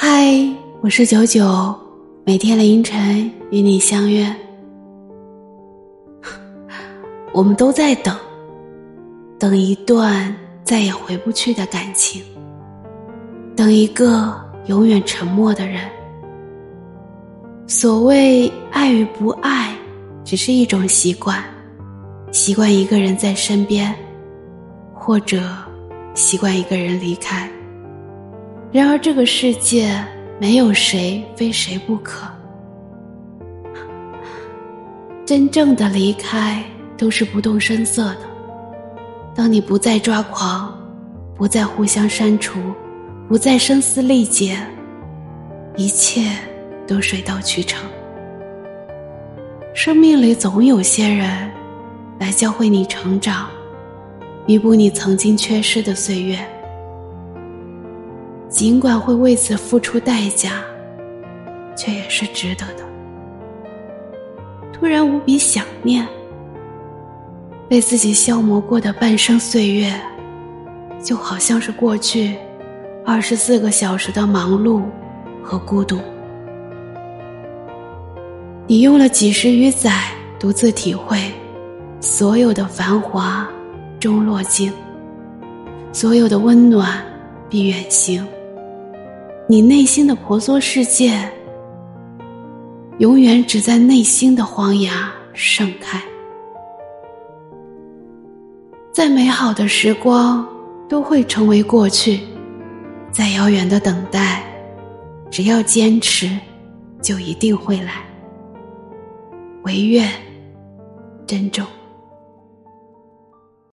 嗨，我是九九，每天凌晨与你相约。我们都在等，等一段再也回不去的感情，等一个永远沉默的人。所谓爱与不爱，只是一种习惯，习惯一个人在身边，或者习惯一个人离开。然而，这个世界没有谁非谁不可。真正的离开都是不动声色的。当你不再抓狂，不再互相删除，不再声嘶力竭，一切都水到渠成。生命里总有些人来教会你成长，弥补你曾经缺失的岁月。尽管会为此付出代价，却也是值得的。突然无比想念，被自己消磨过的半生岁月，就好像是过去二十四个小时的忙碌和孤独。你用了几十余载，独自体会所有的繁华终落尽，所有的温暖必远行。你内心的婆娑世界，永远只在内心的荒崖盛开。再美好的时光都会成为过去，再遥远的等待，只要坚持，就一定会来。唯愿珍重。